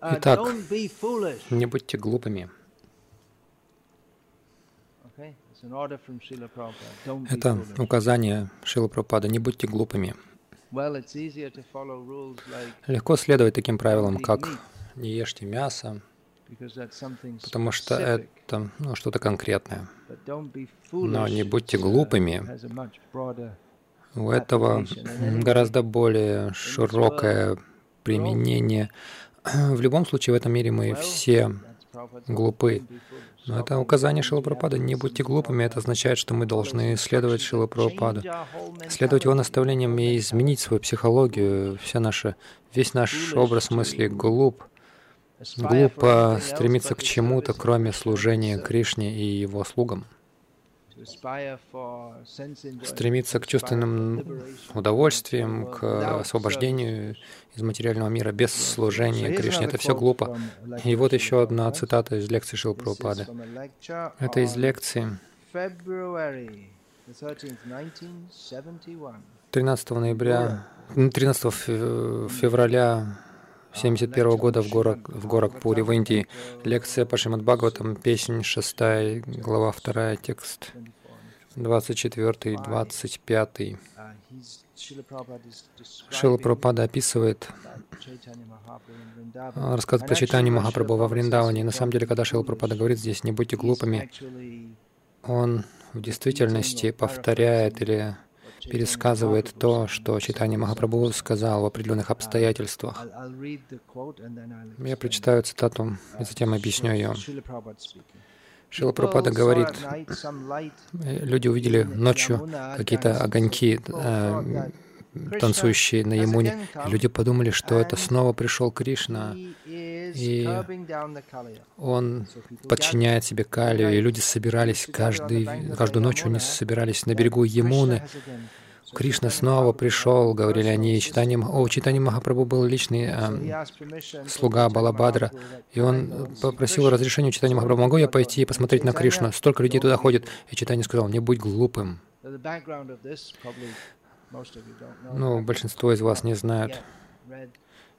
Итак, не будьте глупыми. Это указание Шила Прабхупада. Не будьте глупыми. Легко следовать таким правилам, как не ешьте мясо, потому что это ну, что-то конкретное. Но не будьте глупыми. У этого гораздо более широкое применение. В любом случае, в этом мире мы все глупы. Но это указание Шилапрапада. Не будьте глупыми. Это означает, что мы должны следовать Шилапрападу, следовать его наставлениям и изменить свою психологию. Вся наша, весь наш образ мысли глуп. Глупо стремиться к чему-то, кроме служения Кришне и его слугам стремиться к чувственным удовольствиям, к освобождению из материального мира без служения Кришне. Это все глупо. И вот еще одна цитата из лекции Шилпрапады. Это из лекции 13 ноября, 13 февраля 1971 года в, город, в Горакпуре в Индии. Лекция по Шримад Бхагаватам, песнь 6, глава 2, текст 24 и 25. Шила Прабхупада описывает, рассказывает про читание Махапрабху во Вриндаване. На самом деле, когда Шила Прабхупада говорит здесь «не будьте глупыми», он в действительности повторяет или пересказывает то, что Читание Махапрабху сказал в определенных обстоятельствах. Я прочитаю цитату и затем объясню ее. Шила Прабхупада говорит, люди увидели ночью какие-то огоньки, э, танцующие на Ямуне, и люди подумали, что это снова пришел Кришна, и он подчиняет себе Калию, и люди собирались каждый, каждую ночь, они собирались на берегу Ямуны, Кришна снова пришел, говорили они, читанием, о, читанием Махапрабху был личный э, слуга Балабадра, и он попросил разрешения читания Махапрабху, могу я пойти и посмотреть на Кришну? Столько людей туда ходит. И читание сказал, не будь глупым. Ну, большинство из вас не знают,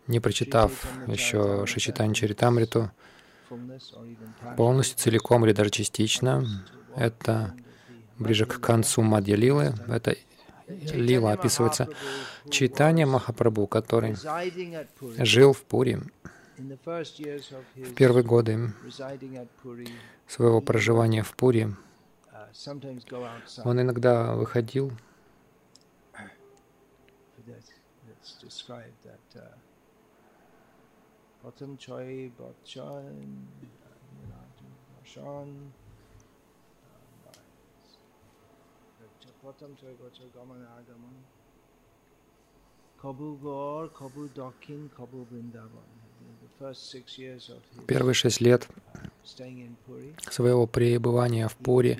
не прочитав еще Шичитани Чаритамриту полностью, целиком или даже частично. Это ближе к концу Мадья Это Лила описывается читание Махапрабху, который жил в Пури в первые годы своего проживания в Пури. Он иногда выходил it's described that uh, Pratam Choi Bhachan Bhashan Pratam Choi Bhachan Gaman Agaman Kabu Gaur, Kabu Dakin, Kabu Vrindavan. Первые шесть лет своего пребывания в Пуре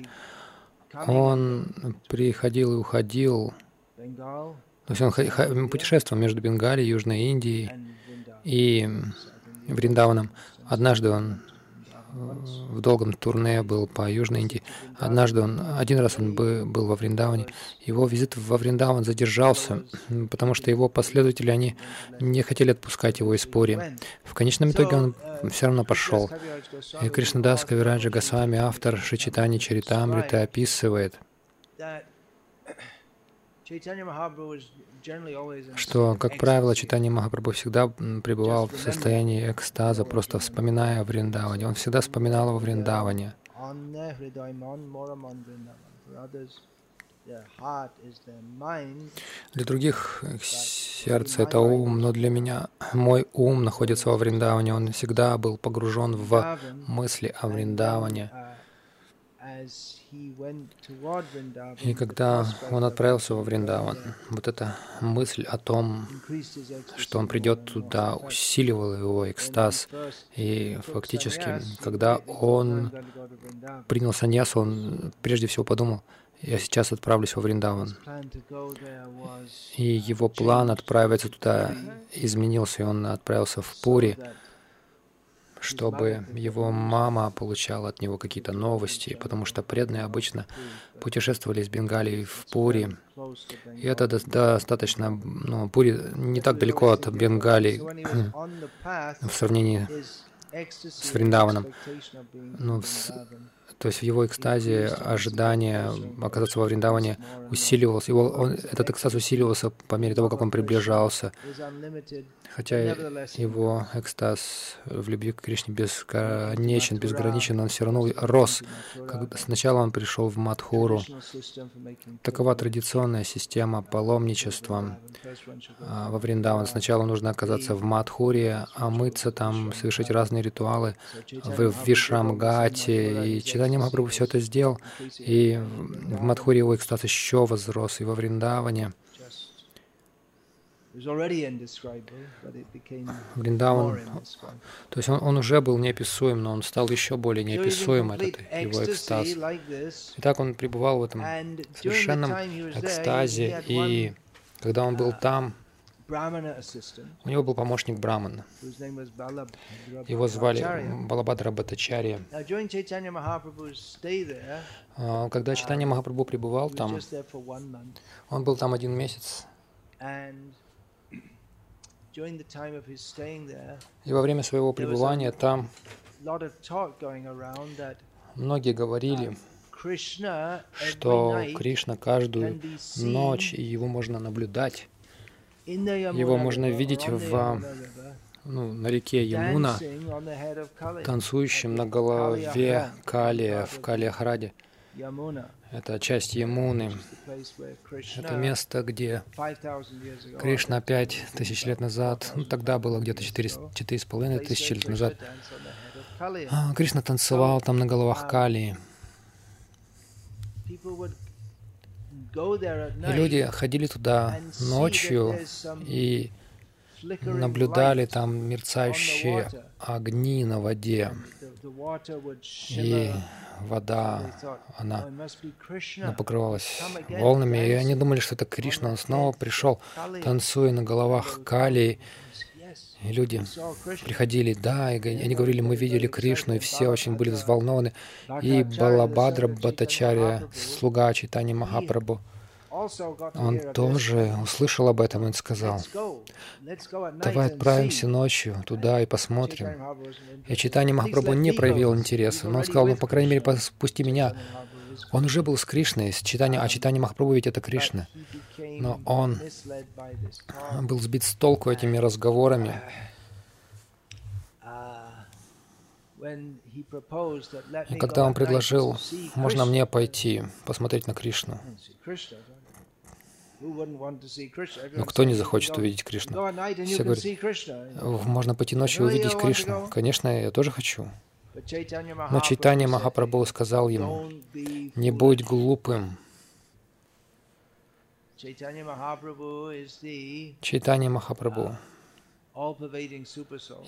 он приходил и уходил то есть он путешествовал между Бенгалией, Южной Индией и Вриндаваном. Однажды он в долгом турне был по Южной Индии. Однажды он, один раз он был во Вриндаване. Его визит во Вриндаван задержался, потому что его последователи, они не хотели отпускать его из Пури. В конечном итоге он все равно пошел. И Кришнадас Кавираджа Госвами, автор Шичитани Чаритамрита, описывает, что, как правило, читание Махапрабху всегда пребывал в состоянии экстаза, просто вспоминая о Вриндаване. Он всегда вспоминал о Вриндаване. Для других сердце — это ум, но для меня мой ум находится во Вриндаване. Он всегда был погружен в мысли о Вриндаване. И когда он отправился во Вриндаван, вот эта мысль о том, что он придет туда, усиливала его экстаз. И фактически, когда он принял саньяс, он прежде всего подумал, я сейчас отправлюсь во Вриндаван. И его план отправиться туда изменился, и он отправился в Пури, чтобы его мама получала от него какие-то новости, потому что преданные обычно путешествовали из Бенгалии в Пури. И это достаточно, ну, Пури не так далеко от Бенгалии в сравнении с Вриндаваном. Ну, то есть в его экстазе ожидание оказаться во Вриндаване усиливалось. Его, он, этот экстаз усиливался по мере того, как он приближался. Хотя его экстаз в любви к Кришне бесконечен, безграничен, он все равно рос. Когда сначала он пришел в Мадхуру. Такова традиционная система паломничества а, во Вриндаван. Сначала нужно оказаться в Мадхуре, омыться там, совершить разные ритуалы в Вишрамгате. И Читание Махапрабху все это сделал. И в Мадхуре его экстаз еще возрос, и во Вриндаване. Вриндаван, то есть он, он уже был неописуем, но он стал еще более неописуем, этот его экстаз. И так он пребывал в этом совершенном экстазе, и когда он был там, у него был помощник Брамана. Его звали Балабадра Бхаттачарья. А, когда Читание Махапрабху пребывал там, он был там один месяц. И во время своего пребывания там многие говорили, что Кришна каждую ночь, и его можно наблюдать. Его можно видеть в, ну, на реке Ямуна, танцующим на голове Калия в Калиахраде. Это часть Ямуны. Это место, где Кришна пять тысяч лет назад, ну тогда было где-то четыре, с половиной тысячи лет назад, а, Кришна танцевал там на головах Калии. И люди ходили туда ночью и наблюдали там мерцающие огни на воде. И вода, она, покрывалась волнами, и они думали, что это Кришна. Он снова пришел, танцуя на головах Кали. И люди приходили, да, и они говорили, мы видели Кришну, и все очень были взволнованы. И Балабадра Батачаря, слуга Читани Махапрабху, он тоже услышал об этом и сказал, давай отправимся ночью туда и посмотрим. И Читани Махапрабху не проявил интереса, но он сказал, ну, по крайней мере, пусти меня. Он уже был с Кришной, с Читани, а Читани Махапрабху ведь это Кришна. Но он был сбит с толку этими разговорами. И когда он предложил, можно мне пойти посмотреть на Кришну, но кто не захочет увидеть Кришну? Все говорят, можно пойти ночью и увидеть Кришну. Конечно, я тоже хочу. Но Чайтанья Махапрабху сказал ему, не будь глупым. Чайтанья Махапрабху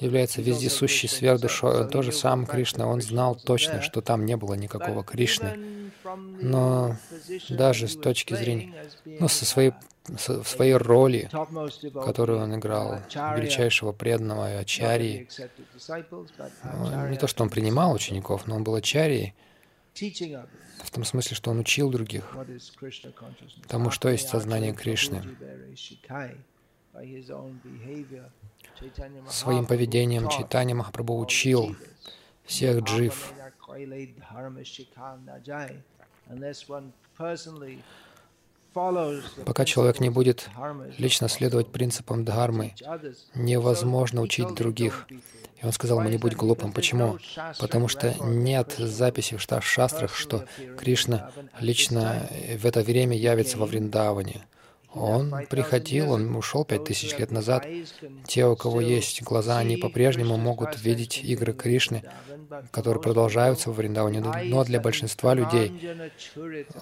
является вездесущей сверхдушой. Он тоже сам Кришна. Он знал точно, что там не было никакого Кришны. Но даже с точки зрения, ну, со своей, со, своей роли, которую он играл, величайшего преданного и ачарьи, ну, не то, что он принимал учеников, но он был ачарьей, в том смысле, что он учил других тому, что есть сознание Кришны. Своим поведением Чайтанья Махапрабху учил всех джив. Пока человек не будет лично следовать принципам дхармы, невозможно учить других. И он сказал ему, не будь глупым. Почему? Потому что нет записи в шастрах, что Кришна лично в это время явится во Вриндаване. Он приходил, он ушел пять тысяч лет назад. Те, у кого есть глаза, они по-прежнему могут видеть игры Кришны, которые продолжаются в Вриндаване. Но для большинства людей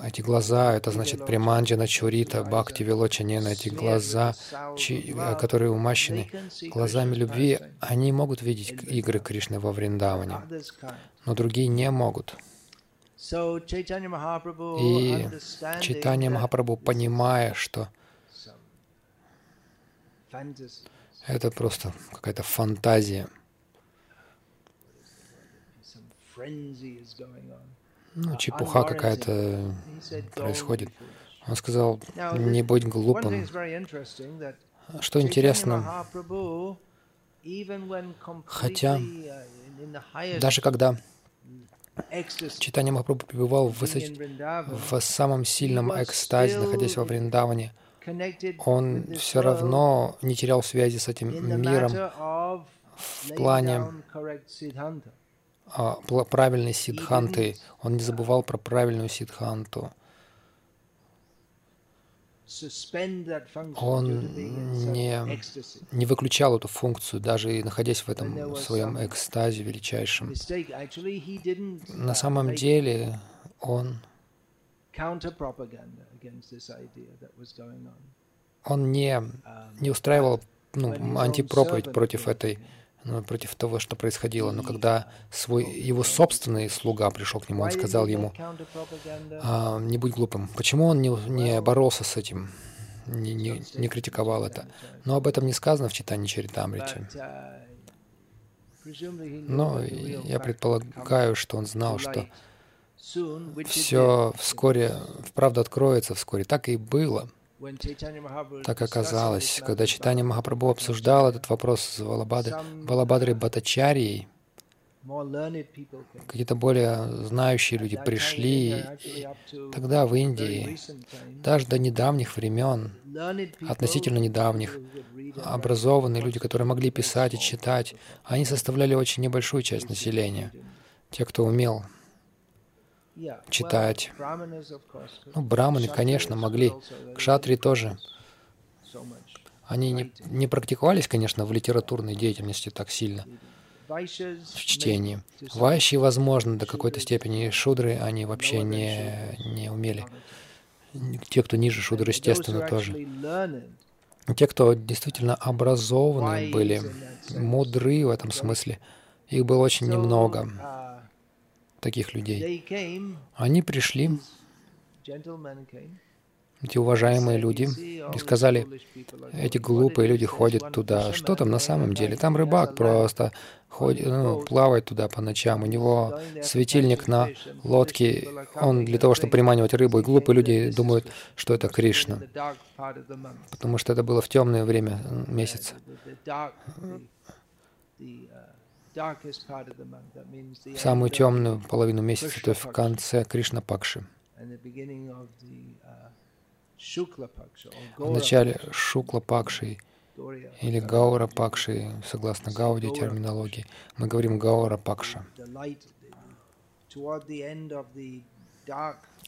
эти глаза, это значит Приманджана Чурита, Бхакти Вилочанена, эти глаза, которые умащены глазами любви, они могут видеть игры Кришны во Вриндаване, но другие не могут. И Читание Махапрабху, понимая, что это просто какая-то фантазия, ну, чепуха какая-то происходит. Он сказал, не будь глупым. Что интересно, хотя даже когда Читание Махапрабху пребывал в, высоч... в самом сильном экстазе, находясь во Вриндаване, он все равно не терял связи с этим миром в плане а, правильной сидханты. Он не забывал про правильную сидханту. Он не, не выключал эту функцию, даже и находясь в этом своем экстазе величайшем. На самом деле он, он не, не устраивал ну, антипроповедь против этой против того, что происходило. Но когда свой, его собственный слуга пришел к нему, он сказал ему, а, не будь глупым. Почему он не, не боролся с этим, не, не, не критиковал это? Но об этом не сказано в читании Чаритамрити. Но я предполагаю, что он знал, что все вскоре, вправду откроется вскоре. Так и было. Так оказалось, когда Читание Махапрабху обсуждал этот вопрос с Балабадрой Батачарией, какие-то более знающие люди пришли, и тогда в Индии, даже до недавних времен, относительно недавних, образованные люди, которые могли писать и читать, они составляли очень небольшую часть населения, те, кто умел читать. Ну, браманы, конечно, могли. Кшатри тоже. Они не, не практиковались, конечно, в литературной деятельности так сильно, в чтении. Вайши, возможно, до какой-то степени. Шудры они вообще не, не умели. Те, кто ниже шудры, естественно, тоже. Те, кто действительно образованные были, мудры в этом смысле, их было очень немного таких людей. Они пришли, эти уважаемые люди, и сказали, эти глупые люди ходят туда. Что там на самом деле? Там рыбак просто ходит, ну, плавает туда по ночам. У него светильник на лодке. Он для того, чтобы приманивать рыбу. И глупые люди думают, что это Кришна. Потому что это было в темное время месяца в самую темную половину месяца, то есть в конце Кришна Пакши. В начале Шукла Пакши или Гаура Пакши, согласно Гауди терминологии, мы говорим Гаура Пакша.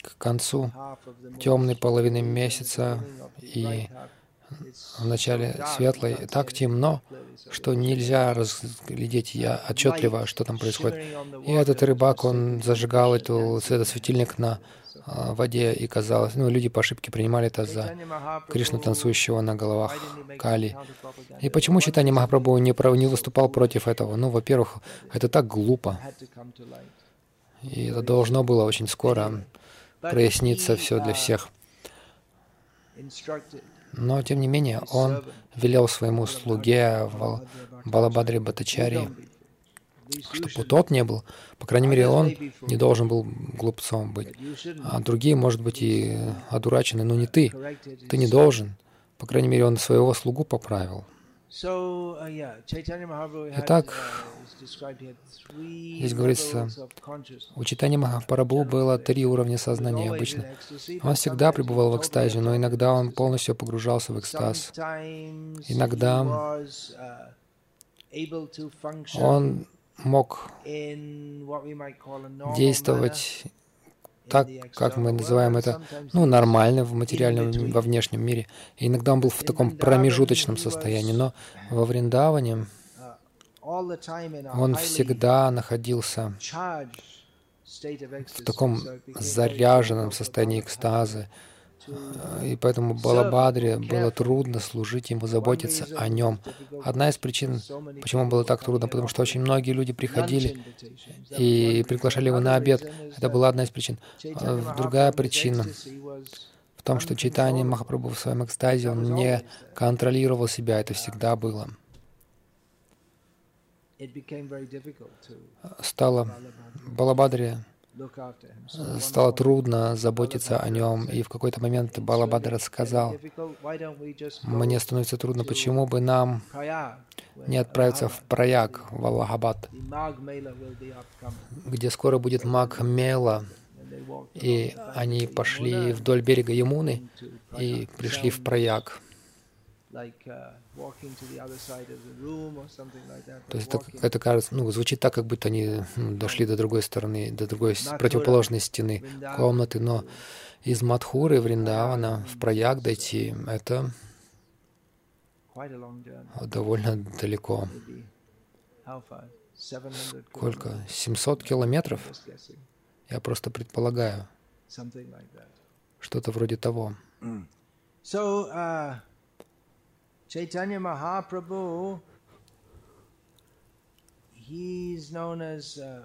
К концу темной половины месяца и в начале светлой так темно, что нельзя разглядеть я отчетливо, что там происходит. И этот рыбак, он зажигал эту, этот светильник на а, воде, и казалось, ну, люди по ошибке принимали это за Кришну, танцующего на головах Кали. И почему Читани Махапрабху не, не выступал против этого? Ну, во-первых, это так глупо. И это должно было очень скоро проясниться все для всех. Но, тем не менее, он велел своему слуге Балабадре Батачари, чтобы тот не был, по крайней мере, он не должен был глупцом быть. А другие, может быть, и одурачены, но не ты. Ты не должен. По крайней мере, он своего слугу поправил. Итак, Здесь говорится, у Читани Махапрабху было три уровня сознания обычно. Он всегда пребывал в экстазе, но иногда он полностью погружался в экстаз. Иногда он мог действовать так, как мы называем это, ну, нормально в материальном, во внешнем мире. И иногда он был в таком промежуточном состоянии, но во Вриндаване он всегда находился в таком заряженном состоянии экстаза, и поэтому Балабадре было трудно служить ему, заботиться о нем. Одна из причин, почему было так трудно, потому что очень многие люди приходили и приглашали его на обед. Это была одна из причин. А другая причина в том, что читание Махапрабху в своем экстазе, он не контролировал себя, это всегда было. стало Балабадре стало трудно заботиться о нем, и в какой-то момент Балабадра сказал, «Мне становится трудно, почему бы нам не отправиться в Праяг, в Аллахабад, где скоро будет Маг Мела». И они пошли вдоль берега Ямуны и пришли в Праяг. То есть это, это кажется, ну, звучит так, как будто они ну, дошли до другой стороны, до другой противоположной стены комнаты, но из Мадхуры в Риндавана в Праяг дойти — это довольно далеко. Сколько? 700 километров? Я просто предполагаю. Что-то вроде того. So, uh, Chaitanya Mahaprabhu, he's known as uh.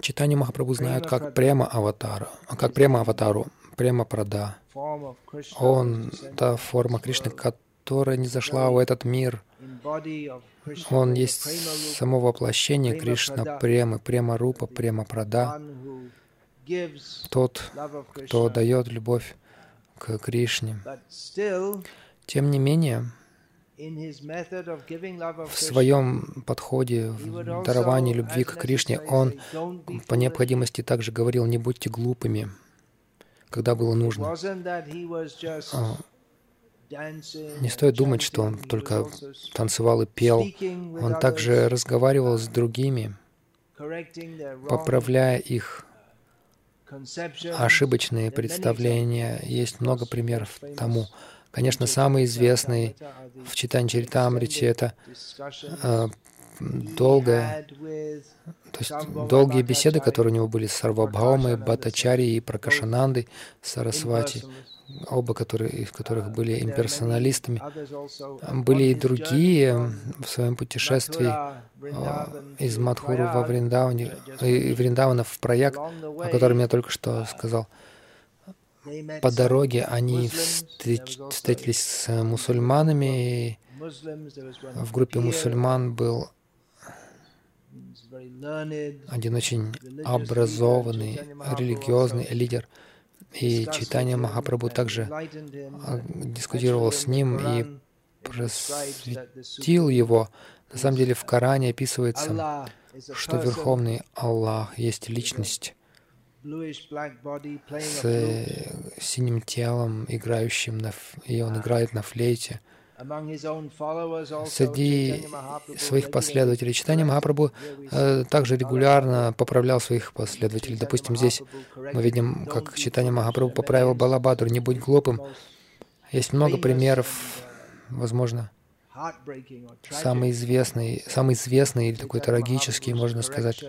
Читание Махапрабху знают как Према Аватара, как Према Аватару, Према Прада. Он — та форма Кришны, которая не зашла в этот мир. Он есть само воплощение Кришна Премы, Према Рупа, Према Прада. Тот, кто дает любовь к Кришне. Тем не менее, в своем подходе, в даровании любви к Кришне, он по необходимости также говорил, не будьте глупыми, когда было нужно. А, не стоит думать, что он только танцевал и пел. Он также разговаривал с другими, поправляя их ошибочные представления. Есть много примеров тому. Конечно, самый известный в читании Чаритамрити — это э, долгая, то есть долгие беседы, которые у него были с Сарвабхаумой, Батачари и Пракашанандой, Сарасвати оба которые, из которых были имперсоналистами. Были и другие в своем путешествии а, из Мадхуру во Вриндаване, и Вриндавана в Праяг, о котором я только что сказал. По дороге они встреч, встретились с мусульманами, и в группе мусульман был один очень образованный, религиозный лидер — и Читание Махапрабху также а, дискутировал с ним и просветил его. На самом деле в Коране описывается, что Верховный Аллах есть личность с синим телом, играющим, на, и он играет на флейте. Среди своих последователей читания Махапрабху э, также регулярно поправлял своих последователей. Допустим, здесь мы видим, как читание Махапрабху поправил Балабадру, не будь глупым. Есть много примеров, возможно, самый известный, самый известный или такой трагический, можно сказать,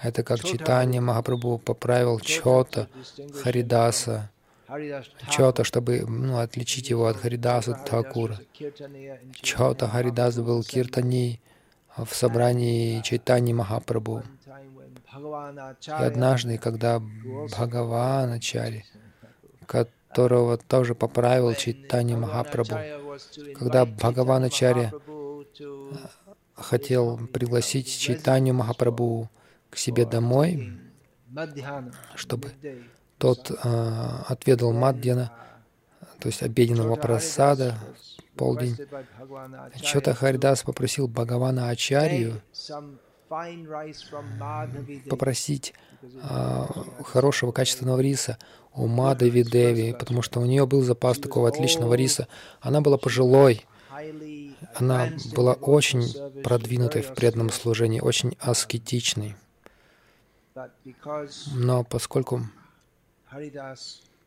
это как читание Махапрабху поправил Чота Харидаса, Чота, чтобы ну, отличить его от Харидаса Такура. Чота Харидас был киртани в собрании Чайтани Махапрабху. И однажды, когда Бхагаваначари, которого тоже поправил Чайтани Махапрабху, когда Бхагаваначари хотел пригласить Чайтанию Махапрабху к себе домой, чтобы тот э, отведал Мадьяна, то есть обеденного просада, полдень. Чота Харидас попросил Бхагавана Ачарью попросить э, хорошего качественного риса у Мадави Деви, потому что у нее был запас такого отличного риса. Она была пожилой, она была очень продвинутой в преданном служении, очень аскетичной. Но поскольку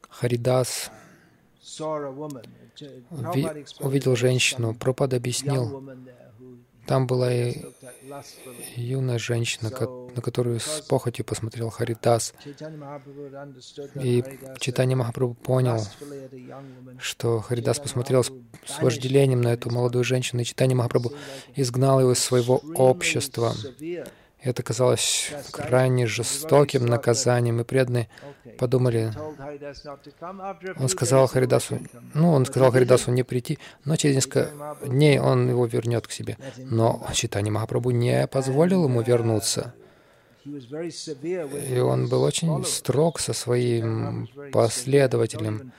Харидас. Увидел женщину. Пропад объяснил, там была и юная женщина, на которую с похотью посмотрел Харидас. И Читание Махапрабху понял, что Харидас посмотрел с вожделением на эту молодую женщину, и Читание Махапрабху изгнал его из своего общества. Это казалось крайне жестоким наказанием, и преданные подумали, он сказал Харидасу, ну, он сказал Харидасу не прийти, но через несколько дней он его вернет к себе. Но Читани Махапрабху не позволил ему вернуться. И он был очень строг со своим последователем.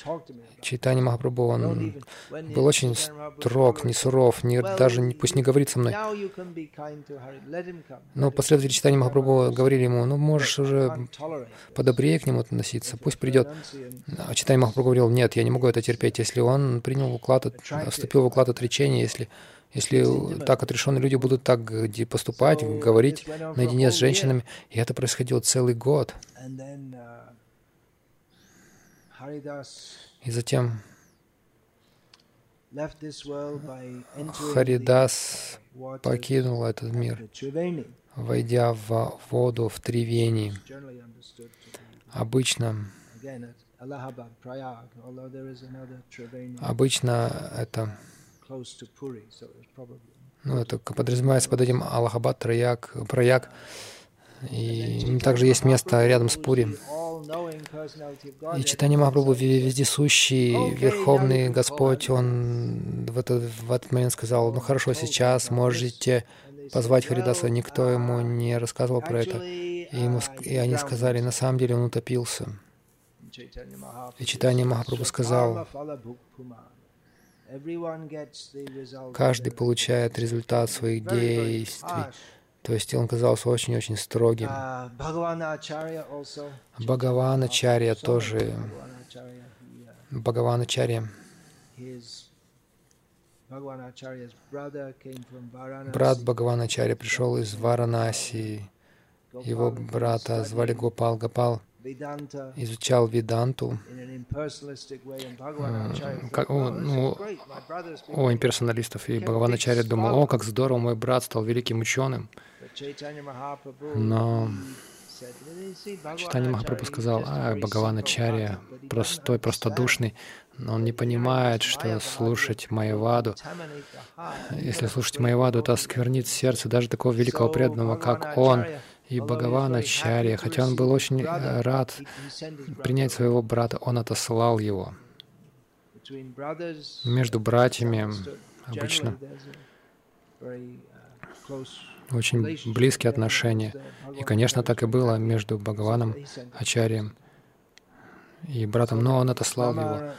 Читание Махапрабху, он был очень строг, не суров, не, даже пусть не говорит со мной. Но последователи читания Махапрабху говорили ему, ну можешь уже подобрее к нему относиться, пусть придет. А читание Махапрабху говорил, нет, я не могу это терпеть. Если он принял уклад, вступил в уклад отречения, если если так отрешенные люди будут так поступать, говорить наедине с женщинами, и это происходило целый год. И затем Харидас покинул этот мир, войдя в воду в Тривени. Обычно, обычно это ну, это подразумевается под этим Аллахабад, Траяк, Праяк. И также есть место рядом с Пури. И читание Махапрабху вездесущий, Верховный Господь, Он в этот, в этот момент сказал, ну хорошо, сейчас можете позвать Харидаса. Никто ему не рассказывал про это. И, ему, и они сказали, на самом деле он утопился. И читание Махапрабху сказал, Каждый получает результат своих действий. То есть он казался очень-очень строгим. Uh, Бхагаваначарья тоже. Бхагаваначарья. Брат Бхагаваначарья пришел из Варанаси. Его брата звали Гопал Гопал изучал Веданту, как, о, ну, о имперсоналистов, и Бхагаваначарья думал, о, как здорово, мой брат стал великим ученым. Но Читание Махапрабху сказал, а, Бхагаваначарья простой, простодушный, но он не понимает, что слушать Майяваду, если слушать Майяваду, это осквернит сердце даже такого великого преданного, как он, и Бхагавана Чарья, хотя он был очень э, рад принять своего брата, он отослал его. Между братьями обычно очень близкие отношения. И, конечно, так и было между Бхагаваном Ачарьем и братом, но он отослал его.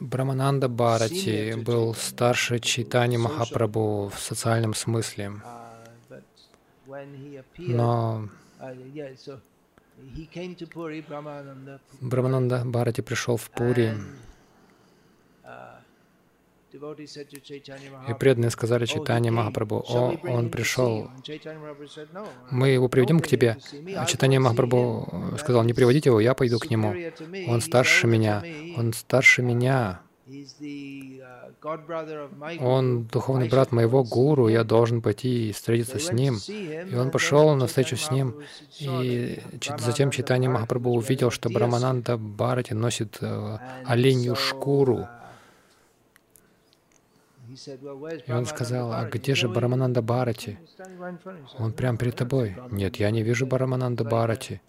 Брамананда Бхарати был старше Читани Махапрабху в социальном смысле. Но Брамананда Бхарати пришел в Пури, и преданные сказали Чайтанье Махапрабху, «О, он пришел, мы его приведем к тебе». А Чайтанье Махапрабху сказал, «Не приводите его, я пойду к нему. Он старше меня, он старше меня». Он духовный брат моего гуру, я должен пойти и встретиться с ним. И он пошел на встречу с ним. И затем Читание Махапрабху увидел, что Брамананда Бхарати носит э, оленью шкуру. И он сказал, а где же Брамананда Бхарати? Он прямо перед тобой. Нет, я не вижу Брамананда Бхарати.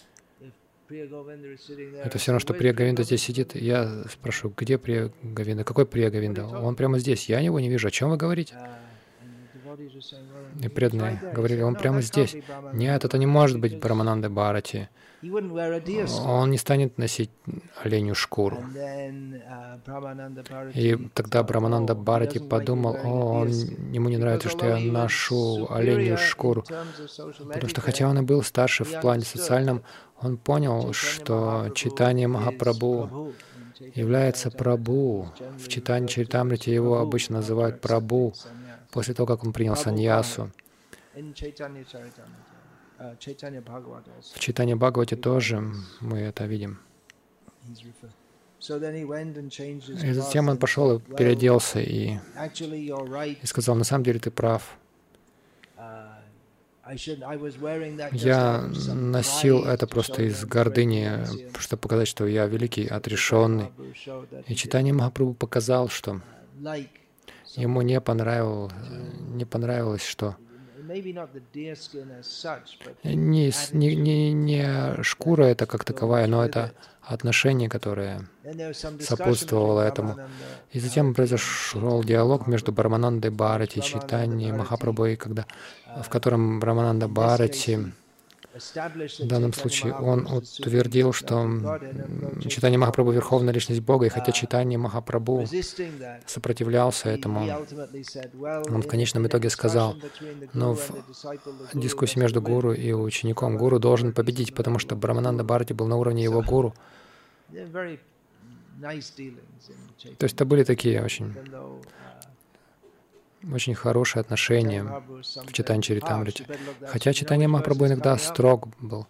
Это все равно, что Прия Говинда здесь сидит. Я спрошу, где Прия Говинда? Какой Прия Говинда? Он прямо здесь. Я его не вижу. О чем вы говорите? И преданные говорили, он прямо здесь. Нет, это не может быть Брамананда Бхарати. Он не станет носить оленю шкуру. И тогда Брамананда Бхарати подумал, о, он, ему не нравится, что я ношу оленью шкуру. Потому что хотя он и был старше в плане социальном, он понял, что читание Махапрабху является Прабу. В читании Чаритамрити его обычно называют Прабу после того, как он принял саньясу. В читании Бхагавате тоже мы это видим. И затем он пошел и переоделся и, и сказал, на самом деле ты прав. Я носил это просто из гордыни, чтобы показать, что я великий, отрешенный. И читание Махапрабху показал, что ему не, понравилось, не понравилось, что Не, не, не, не шкура это как таковая, но это отношение, которое сопутствовало этому. И затем произошел диалог между Браманандой Бхарати и Читани Махапрабхой, когда, в котором Брамананда Бхарати в данном случае он утвердил, что читание Махапрабху — Верховная Личность Бога, и хотя читание Махапрабху сопротивлялся этому, он в конечном итоге сказал, но в дискуссии между гуру и учеником гуру должен победить, потому что Брамананда Бхарати был на уровне его гуру. То есть это были такие очень очень хорошие отношения в читании Чаритамрите. Хотя читание Махапрабху иногда строг был.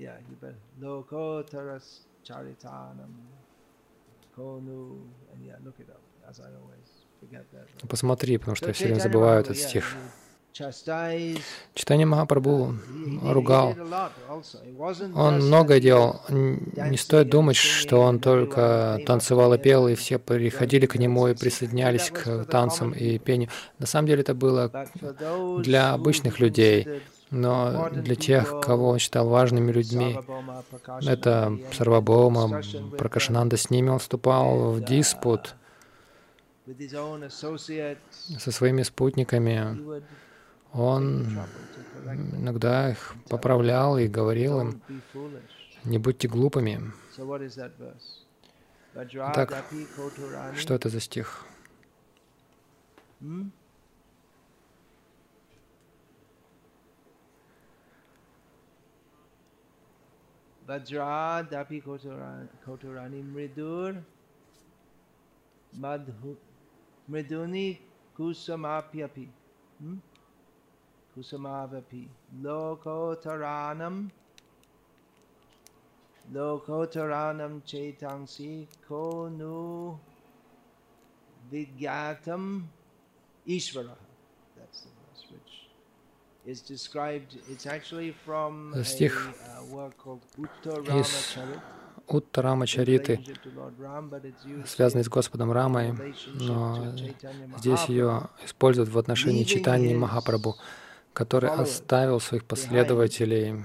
Yeah, you better. Lokotaras Charitanam Konu, and yeah, look it up, as I always Посмотри, потому что я все время забываю этот стих. Читание Махапрабху ругал. Он многое делал. Не стоит думать, что он только танцевал и пел, и все приходили к нему и присоединялись к танцам и пению. На самом деле это было для обычных людей. Но для тех, кого он считал важными людьми, это Сарвабома, Пракашананда, с ними он вступал в диспут со своими спутниками. Он иногда их поправлял и говорил им, не будьте глупыми. Так, что это за стих? Vajra dapi koturani mridur madhu Mriduni kusamapyapi. Hmm? Kusamavapi. Lokotaranam. Lokotaranam chetansi konu vidyatam ishvara. That's the verse which is described. It's actually from a uh, work called Uttaramacharit. Уттарама Чариты, связанный с Господом Рамой, но здесь ее используют в отношении читания Махапрабху, который оставил своих последователей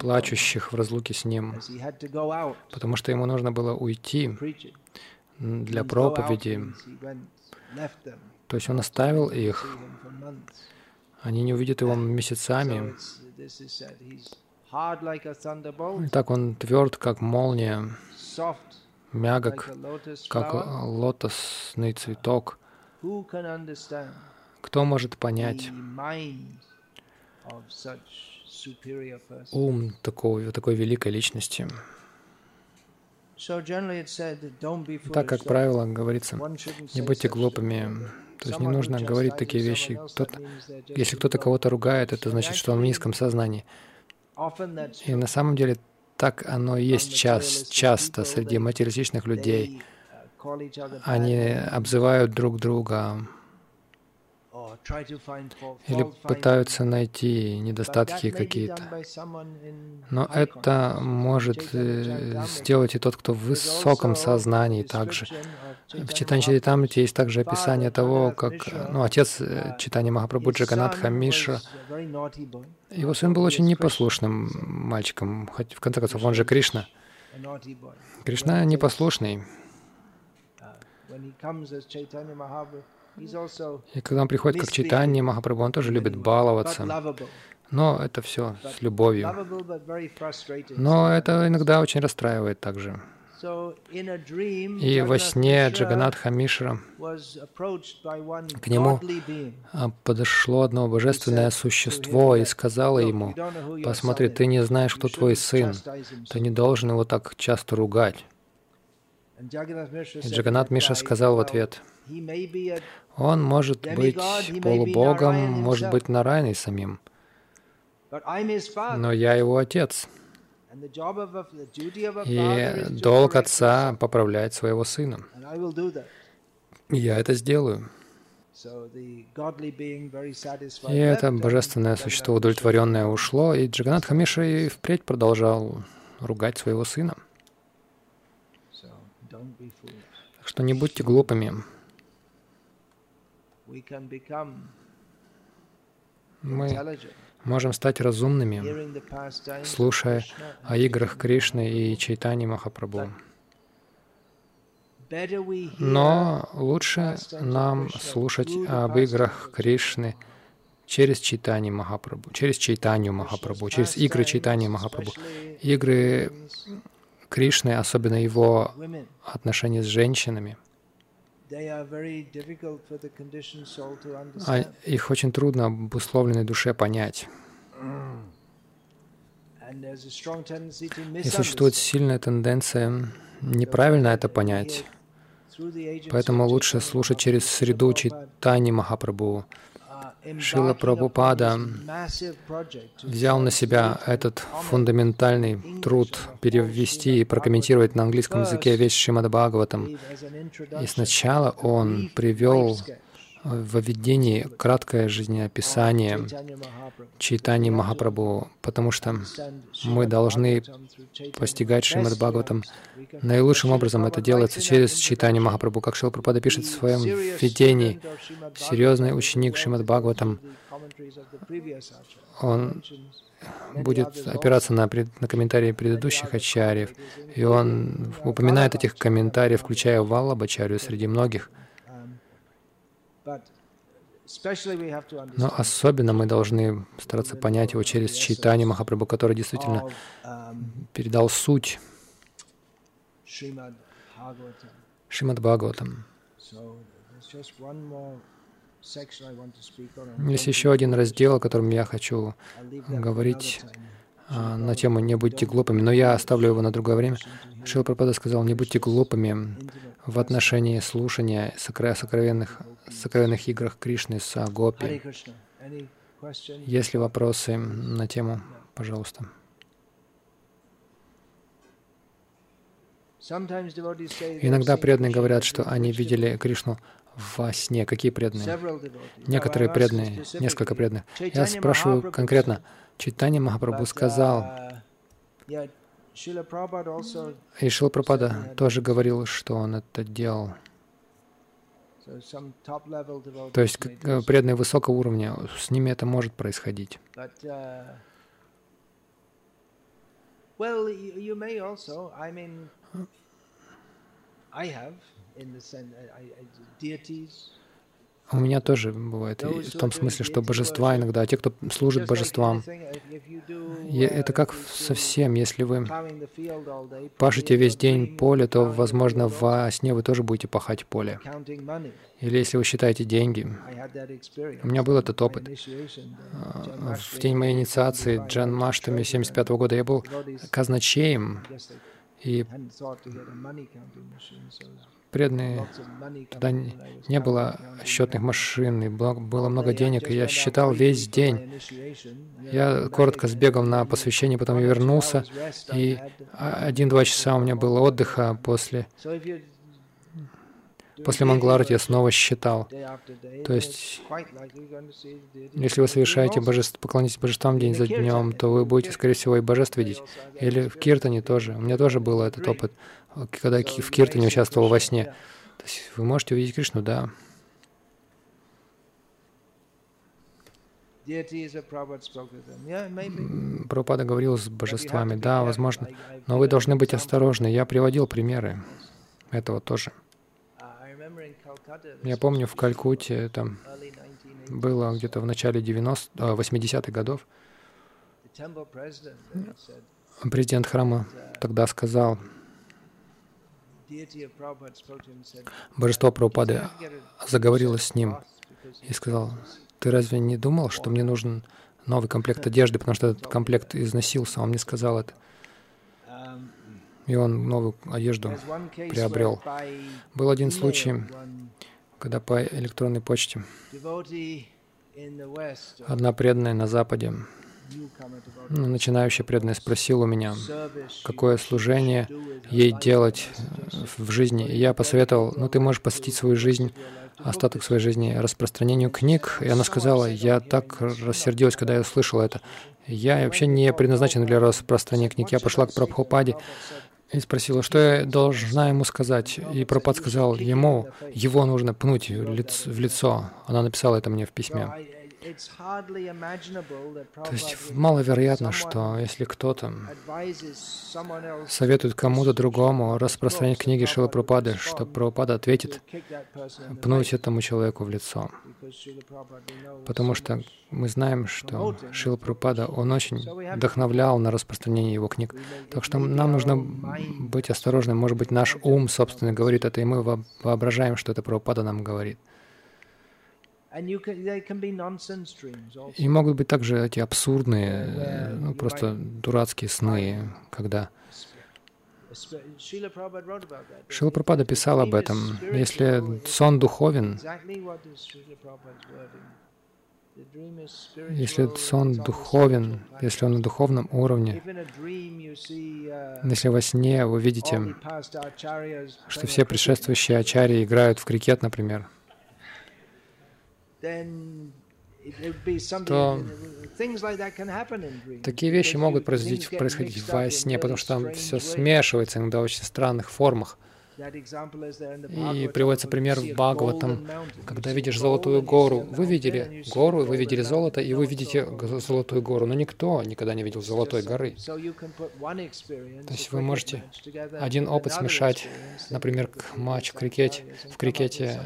плачущих в разлуке с Ним, потому что ему нужно было уйти для проповеди. То есть он оставил их, они не увидят его месяцами. Так он тверд, как молния, мягок, как лотосный цветок. Кто может понять ум такого, такой великой личности? Так, как правило, говорится, не будьте глупыми. То есть не нужно говорить такие вещи. Кто-то, если кто-то кого-то ругает, это значит, что он в низком сознании. И на самом деле так оно и есть час, часто среди материалистичных людей. Они обзывают друг друга или пытаются найти недостатки какие-то. Но это может э, сделать и тот, кто в высоком сознании также. В читании Чаритамрити есть также описание того, как ну, отец э, читания Махапрабху Джаганатха Миша, его сын был очень непослушным мальчиком, хоть в конце концов он же Кришна. Кришна непослушный. И когда он приходит как читание Махапрабху, он тоже любит баловаться. Но это все с любовью. Но это иногда очень расстраивает также. И во сне Джаганатха Мишра к нему а, подошло одно божественное существо и сказало ему, «Посмотри, ты не знаешь, кто твой сын, ты не должен его так часто ругать». И Джаганат Миша сказал в ответ, «Он может быть полубогом, может быть нарайной самим, но я его отец». И долг отца поправлять своего сына. Я это сделаю. И это божественное существо удовлетворенное ушло, и Джаганат Хамиша и впредь продолжал ругать своего сына. Так что не будьте глупыми. Мы можем стать разумными, слушая о играх Кришны и Чайтани Махапрабху. Но лучше нам слушать об играх Кришны через читание Махапрабху, через читанию Махапрабху, через игры читания Махапрабху. Игры Кришны, особенно его отношения с женщинами, а их очень трудно обусловленной душе понять. И существует сильная тенденция неправильно это понять. Поэтому лучше слушать через среду читания Махапрабху. Шила Прабхупада взял на себя этот фундаментальный труд перевести и прокомментировать на английском языке весь Шримад Бхагаватам. И сначала он привел в введении краткое жизнеописание Чайтани Махапрабху, потому что мы должны постигать Шримад Бхагаватам. Наилучшим образом это делается через читание Махапрабху, как Шил Пропада пишет в своем введении. Серьезный ученик Шримад Бхагаватам, он будет опираться на, на комментарии предыдущих ачарьев, и он упоминает этих комментариев, включая Валлабачарью среди многих. Но особенно мы должны стараться понять его через читание Махапрабху, который действительно передал суть. Шримад Бхагаватам. Есть еще один раздел, о котором я хочу говорить а, на тему «Не будьте глупыми», но я оставлю его на другое время. Шила Прабхада сказал, не будьте глупыми в отношении слушания сокровенных, сокровенных играх Кришны с Гопи. Есть ли вопросы на тему, пожалуйста. Иногда преданные говорят, что они видели Кришну во сне. Какие преданные? Некоторые преданные, несколько преданных. Я спрашиваю конкретно. Читание Махапрабху сказал, и Шила Прабхада тоже говорил, что он это делал. То есть преданные высокого уровня, с ними это может происходить. У меня тоже бывает, в том смысле, что божества иногда, а те, кто служит божествам, это как совсем, если вы пашете весь день поле, то, возможно, во сне вы тоже будете пахать поле. Или если вы считаете деньги. У меня был этот опыт. А, в день моей инициации Джан Маштами 75 года я был казначеем, и преданные, туда не было счетных машин, и было много денег, и я считал весь день. Я коротко сбегал на посвящение, потом я вернулся, и один-два часа у меня было отдыха после После Мангларти я снова считал. То есть, если вы совершаете божество, поклонитесь божествам день за днем, то вы будете, скорее всего, и божеств видеть. Или в Киртане тоже. У меня тоже был этот опыт, когда в Киртане участвовал во сне. То есть вы можете увидеть Кришну, да. Прабхупада говорил с божествами, да, возможно, но вы должны быть осторожны. Я приводил примеры этого тоже. Я помню, в Калькутте там было где-то в начале 90 80-х годов. Президент храма тогда сказал, Божество Прабхупады заговорило с ним и сказал, ты разве не думал, что мне нужен новый комплект одежды, потому что этот комплект износился? Он мне сказал это и он новую одежду приобрел. Был один случай, когда по электронной почте одна преданная на Западе, ну, начинающая преданная, спросила у меня, какое служение ей делать в жизни. И я посоветовал, ну ты можешь посвятить свою жизнь остаток своей жизни распространению книг. И она сказала, я так рассердилась, когда я услышала это. Я вообще не предназначен для распространения книг. Я пошла к Прабхупаде и спросила, что я должна ему сказать. И Прабхупад сказал, ему, его нужно пнуть в лицо. Она написала это мне в письме. То есть маловероятно, что если кто-то советует кому-то другому распространять книги Шила Прабхупады, что Прабхупада ответит пнуть этому человеку в лицо. Потому что мы знаем, что Шила Прабхупада, он очень вдохновлял на распространение его книг. Так что нам нужно быть осторожным. Может быть, наш ум, собственно, говорит это, и мы воображаем, что это Прабхупада нам говорит. И могут быть также эти абсурдные, ну, просто дурацкие сны, когда Шила Прабхада писал об этом. Если сон духовен, если сон духовен, если он на духовном уровне, если во сне вы видите, что все предшествующие ачарьи играют в крикет, например, то такие вещи могут происходить, происходить во сне, потому что там все смешивается иногда в очень странных формах. И приводится пример в Бхагаватам, когда видишь золотую гору. Вы видели гору, вы видели золото, и вы видите золотую гору, но никто никогда не видел золотой горы. То есть вы можете один опыт смешать, например, матч в крикете, в крикете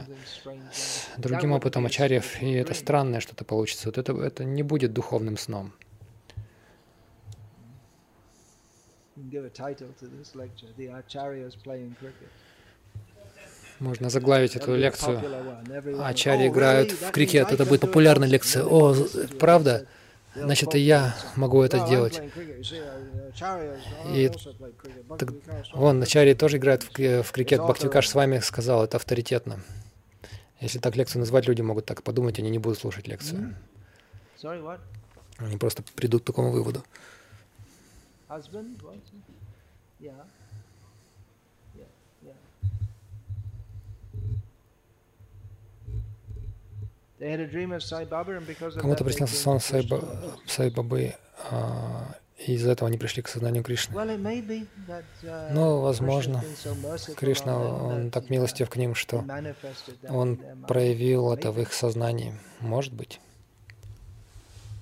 с другим опытом ачарьев, и это странное что-то получится. Вот это, это не будет духовным сном. Можно заглавить эту лекцию. Ачари играют в крикет. Это будет популярная лекция. О, правда? Значит, и я могу это делать. И так, вон, Ачари тоже играют в, в крикет. Бхактивикаш с вами сказал, это авторитетно. Если так лекцию назвать, люди могут так подумать, они не будут слушать лекцию. Они просто придут к такому выводу. Кому-то приснился сон Сайба, Сайбабы, а, и из-за этого они пришли к сознанию Кришны. Uh, Но, возможно, Кришна, он так милостив к ним, что он проявил это в их сознании. Может быть.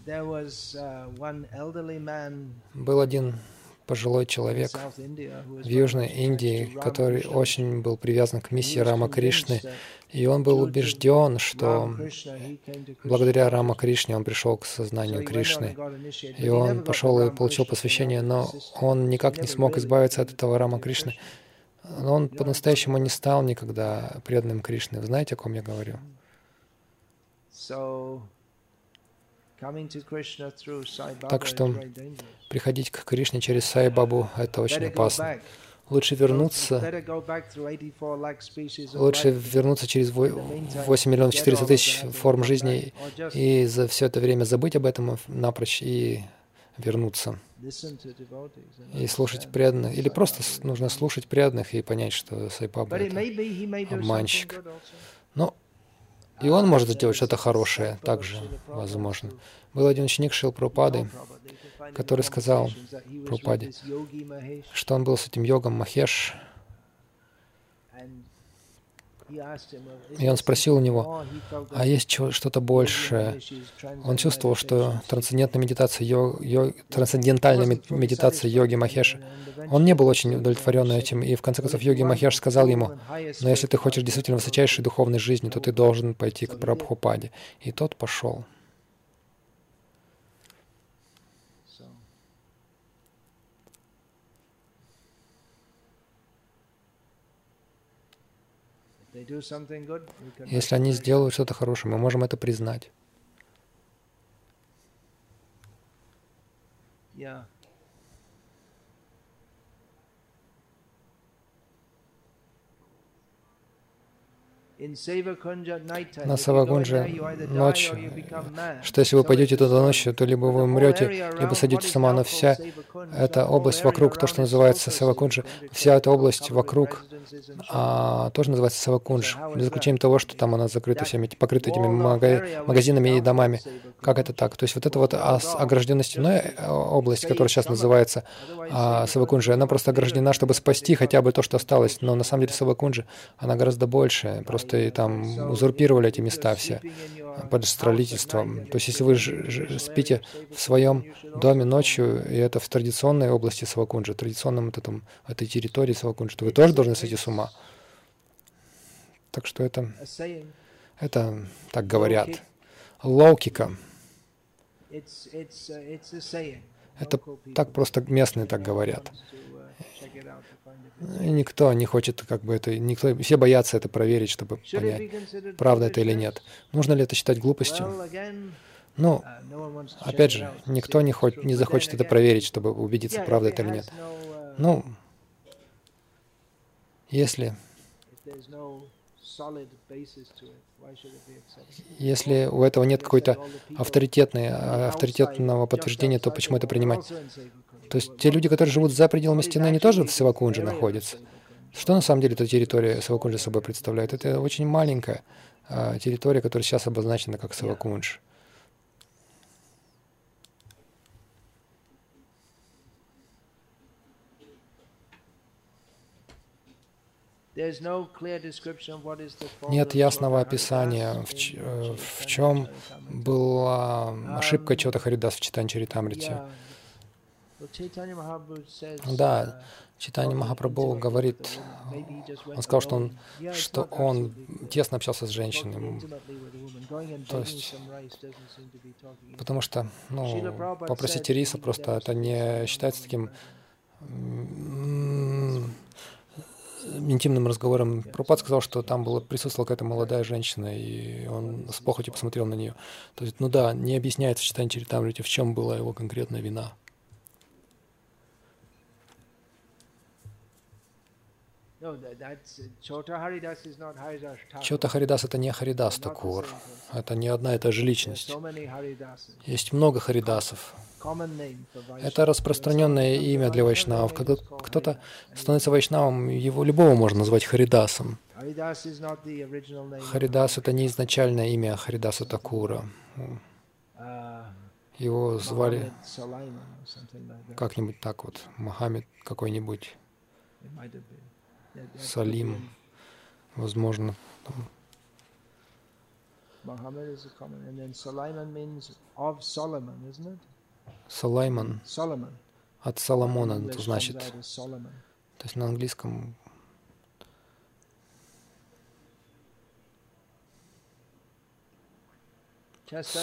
Uh, Был один пожилой человек в Южной Индии, который очень был привязан к миссии Рама Кришны, и он был убежден, что благодаря Рама Кришне он пришел к сознанию Кришны, и он пошел и получил посвящение, но он никак не смог избавиться от этого Рама Кришны. Но он по-настоящему не стал никогда преданным Кришны. Вы знаете, о ком я говорю? Так что приходить к Кришне через Сай Бабу — это очень опасно. Лучше вернуться, лучше вернуться через 8 миллионов 400 тысяч форм жизни и за все это время забыть об этом напрочь и вернуться. И слушать преданных. Или просто нужно слушать преданных и понять, что Сайпаба — это обманщик. И он может сделать что-то хорошее, также возможно. Был один ученик Шил Прупады, который сказал Прупаде, что он был с этим йогом Махеш, и он спросил у него, а есть что-то большее? Он чувствовал, что трансцендентная медитация, йог, йог, трансцендентальная медитация йоги Махеша, он не был очень удовлетворен этим, и в конце концов йоги Махеш сказал ему, но если ты хочешь действительно высочайшей духовной жизни, то ты должен пойти к Прабхупаде. И тот пошел. Если они сделают что-то хорошее, мы можем это признать. На Савагунже ночью, что если вы пойдете туда ночью, то либо вы умрете, либо сойдете с ума, но вся эта область вокруг, то, что называется Савакунджи, вся эта область вокруг а, тоже называется Савакундж, за исключением того, что там она закрыта всеми, покрыта этими магазинами и домами. Как это так? То есть вот эта вот огражденная стеной э, область, которая сейчас называется а, Савакунджи, она просто ограждена, чтобы спасти хотя бы то, что осталось. Но на самом деле Савакунджи, она гораздо больше. Просто и там узурпировали эти места все под строительством. То есть если вы спите в своем доме ночью, и это в традиционной области Савакунджи, традиционном вот этом, этой территории Савакунджи, то вы тоже должны сойти с ума. Так что это, это так говорят. Логика. Это так просто местные так говорят. И никто не хочет как бы это, никто, все боятся это проверить, чтобы понять, правда это или нет. Нужно ли это считать глупостью? Ну, опять же, никто не, хоть, не захочет это проверить, чтобы убедиться, правда это или нет. Ну, если если у этого нет какой-то авторитетной, авторитетного подтверждения, то почему это принимать? То есть те люди, которые живут за пределами стены, они тоже в Савакунже находятся. Что на самом деле эта территория Савакунджа собой представляет? Это очень маленькая а, территория, которая сейчас обозначена как Савакундж. Нет ясного описания, в, э, в чем была ошибка Чота Харидас в Читане Чаритамрите. Да, Читание Махапрабху говорит, он сказал, что он, что он тесно общался с женщинами. То есть, потому что, ну, попросить риса просто это не считается таким интимным разговором. Пропад сказал, что там была, присутствовала какая-то молодая женщина, и он с похотью посмотрел на нее. То есть, ну да, не объясняется в читании Чаритамрити, в чем была его конкретная вина. Чота Харидас это не Харидас Такур. Это не одна и та же личность. Есть много Харидасов. Это распространенное имя для вайшнавов. Когда кто-то становится вайшнавом, его любого можно назвать Харидасом. Харидас — это не изначальное имя Харидаса Такура. Его звали как-нибудь так вот, Мохаммед какой-нибудь, Салим, возможно. Салайман от Соломона, это значит. То есть на английском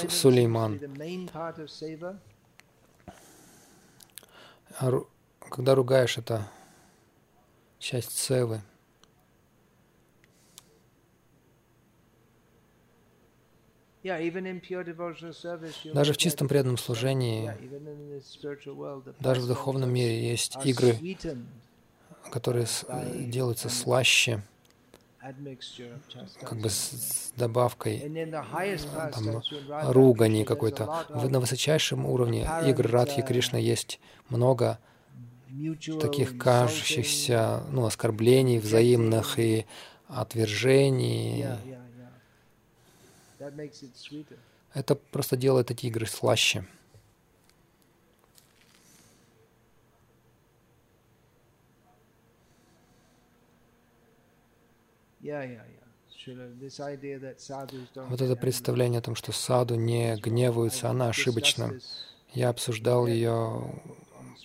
Сулейман. А когда ругаешь, это часть севы. Даже в чистом преданном служении, даже в духовном мире есть игры, которые делаются слаще, как бы с добавкой там, ругани какой-то. На высочайшем уровне игр Радхи Кришна есть много таких кажущихся ну, оскорблений взаимных и отвержений. Это просто делает эти игры слаще. Вот это представление о том, что саду не гневаются, она ошибочна. Я обсуждал ее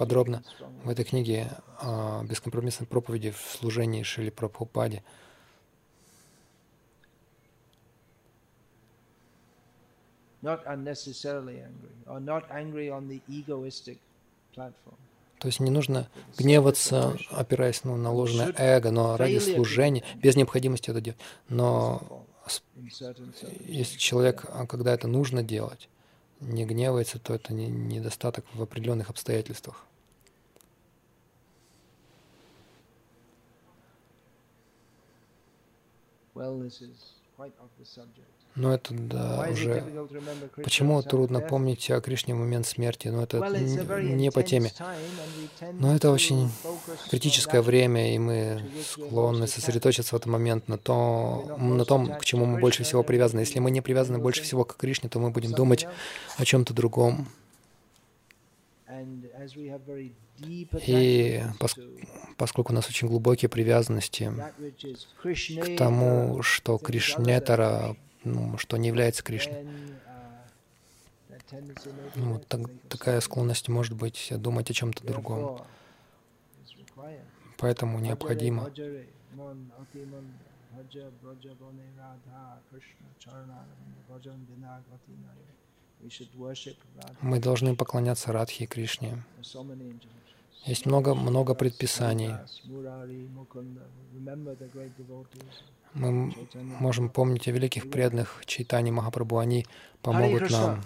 подробно в этой книге о бескомпромиссной проповеди в служении Шили Прабхупаде. not unnecessarily angry or not angry on the egoistic platform. То есть не нужно гневаться, опираясь ну, на ложное эго, но ради служения, без необходимости это делать. Но если человек, а когда это нужно делать, не гневается, то это не, недостаток в определенных обстоятельствах. Well, is quite off the subject. Но это да, уже... Почему трудно помнить о Кришне в момент смерти? Но это не по теме. Но это очень критическое время, и мы склонны сосредоточиться в этот момент на, то, на том, к чему мы больше всего привязаны. Если мы не привязаны больше всего к Кришне, то мы будем думать о чем-то другом. И поскольку у нас очень глубокие привязанности к тому, что Кришнетара ну, что не является Кришной. Ну, вот так, такая склонность может быть думать о чем-то другом. Поэтому необходимо мы должны поклоняться Радхи и Кришне. Есть много-много предписаний. Мы можем помнить о великих преданных Чайтани Махапрабху. Они помогут нам.